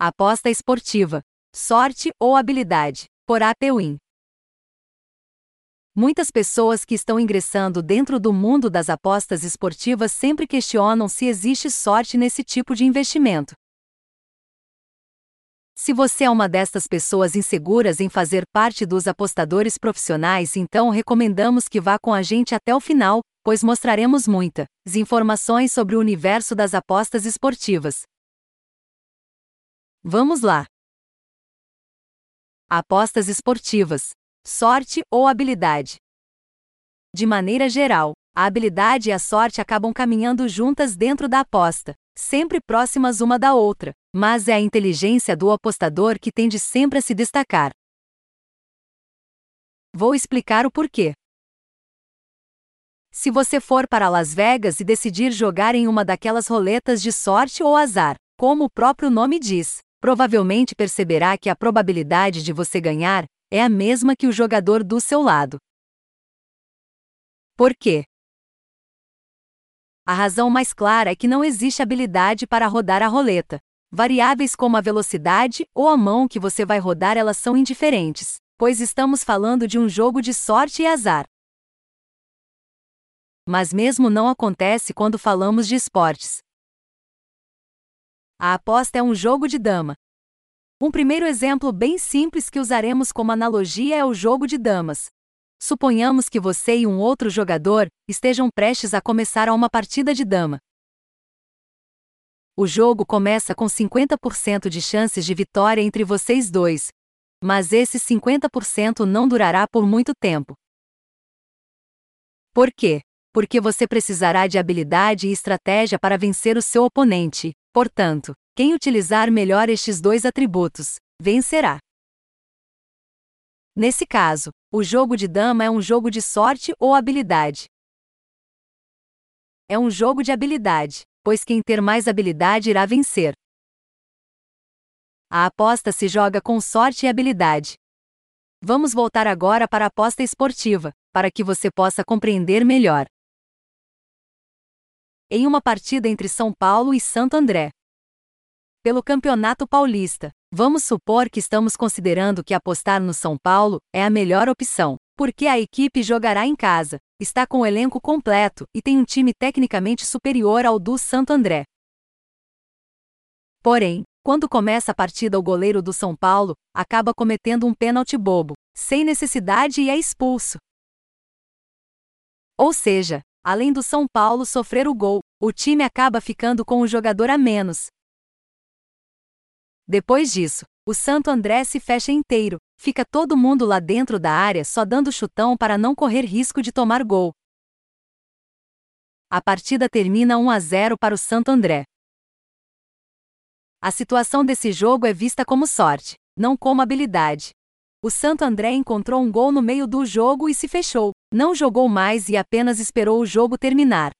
Aposta esportiva. Sorte ou habilidade. Por APWin. Muitas pessoas que estão ingressando dentro do mundo das apostas esportivas sempre questionam se existe sorte nesse tipo de investimento. Se você é uma destas pessoas inseguras em fazer parte dos apostadores profissionais, então recomendamos que vá com a gente até o final, pois mostraremos muitas informações sobre o universo das apostas esportivas. Vamos lá! Apostas esportivas sorte ou habilidade. De maneira geral, a habilidade e a sorte acabam caminhando juntas dentro da aposta, sempre próximas uma da outra, mas é a inteligência do apostador que tende sempre a se destacar. Vou explicar o porquê. Se você for para Las Vegas e decidir jogar em uma daquelas roletas de sorte ou azar, como o próprio nome diz, provavelmente perceberá que a probabilidade de você ganhar é a mesma que o jogador do seu lado. Por quê? A razão mais clara é que não existe habilidade para rodar a roleta. Variáveis como a velocidade ou a mão que você vai rodar elas são indiferentes, pois estamos falando de um jogo de sorte e azar. Mas mesmo não acontece quando falamos de esportes. A aposta é um jogo de dama, um primeiro exemplo bem simples que usaremos como analogia é o jogo de damas. Suponhamos que você e um outro jogador estejam prestes a começar uma partida de dama. O jogo começa com 50% de chances de vitória entre vocês dois, mas esse 50% não durará por muito tempo. Por quê? Porque você precisará de habilidade e estratégia para vencer o seu oponente, portanto, quem utilizar melhor estes dois atributos, vencerá. Nesse caso, o jogo de dama é um jogo de sorte ou habilidade. É um jogo de habilidade, pois quem ter mais habilidade irá vencer. A aposta se joga com sorte e habilidade. Vamos voltar agora para a aposta esportiva, para que você possa compreender melhor. Em uma partida entre São Paulo e Santo André, pelo Campeonato Paulista. Vamos supor que estamos considerando que apostar no São Paulo é a melhor opção, porque a equipe jogará em casa, está com o elenco completo e tem um time tecnicamente superior ao do Santo André. Porém, quando começa a partida, o goleiro do São Paulo acaba cometendo um pênalti bobo, sem necessidade e é expulso. Ou seja, além do São Paulo sofrer o gol, o time acaba ficando com o jogador a menos, depois disso, o Santo André se fecha inteiro, fica todo mundo lá dentro da área só dando chutão para não correr risco de tomar gol. A partida termina 1 a 0 para o Santo André. A situação desse jogo é vista como sorte, não como habilidade. O Santo André encontrou um gol no meio do jogo e se fechou, não jogou mais e apenas esperou o jogo terminar.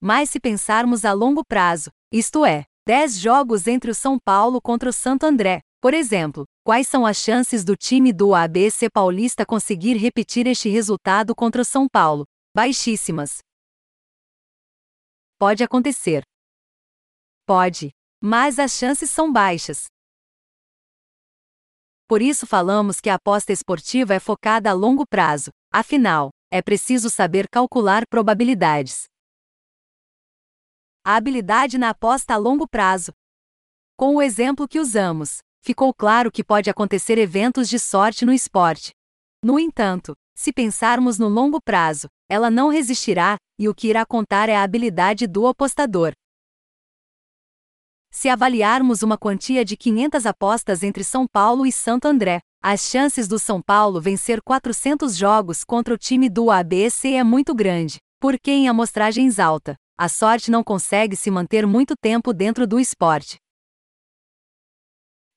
Mas se pensarmos a longo prazo, isto é, 10 jogos entre o São Paulo contra o Santo André. Por exemplo, quais são as chances do time do ABC Paulista conseguir repetir este resultado contra o São Paulo? Baixíssimas. Pode acontecer. Pode, mas as chances são baixas. Por isso falamos que a aposta esportiva é focada a longo prazo, afinal, é preciso saber calcular probabilidades. A habilidade na aposta a longo prazo. Com o exemplo que usamos, ficou claro que pode acontecer eventos de sorte no esporte. No entanto, se pensarmos no longo prazo, ela não resistirá, e o que irá contar é a habilidade do apostador. Se avaliarmos uma quantia de 500 apostas entre São Paulo e Santo André, as chances do São Paulo vencer 400 jogos contra o time do ABC é muito grande, porque em amostragens alta, a sorte não consegue se manter muito tempo dentro do esporte.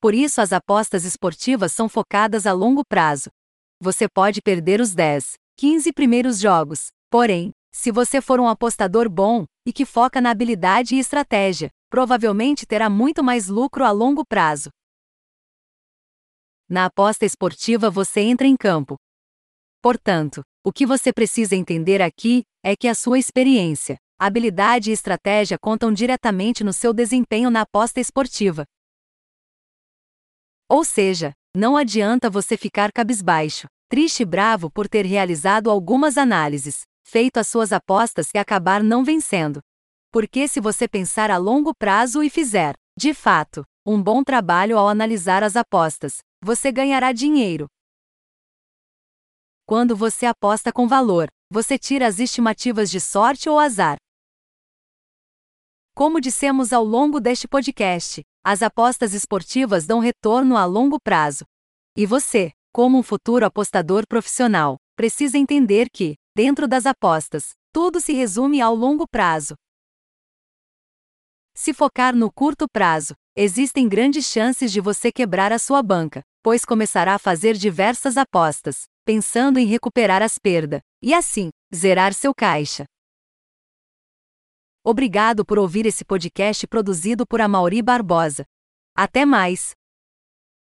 Por isso, as apostas esportivas são focadas a longo prazo. Você pode perder os 10, 15 primeiros jogos, porém, se você for um apostador bom e que foca na habilidade e estratégia, provavelmente terá muito mais lucro a longo prazo. Na aposta esportiva você entra em campo. Portanto, o que você precisa entender aqui é que a sua experiência, Habilidade e estratégia contam diretamente no seu desempenho na aposta esportiva. Ou seja, não adianta você ficar cabisbaixo, triste e bravo por ter realizado algumas análises, feito as suas apostas e acabar não vencendo. Porque se você pensar a longo prazo e fizer, de fato, um bom trabalho ao analisar as apostas, você ganhará dinheiro. Quando você aposta com valor, você tira as estimativas de sorte ou azar. Como dissemos ao longo deste podcast, as apostas esportivas dão retorno a longo prazo. E você, como um futuro apostador profissional, precisa entender que, dentro das apostas, tudo se resume ao longo prazo. Se focar no curto prazo, existem grandes chances de você quebrar a sua banca, pois começará a fazer diversas apostas, pensando em recuperar as perdas, e assim, zerar seu caixa. Obrigado por ouvir esse podcast produzido por Amauri Barbosa. Até mais!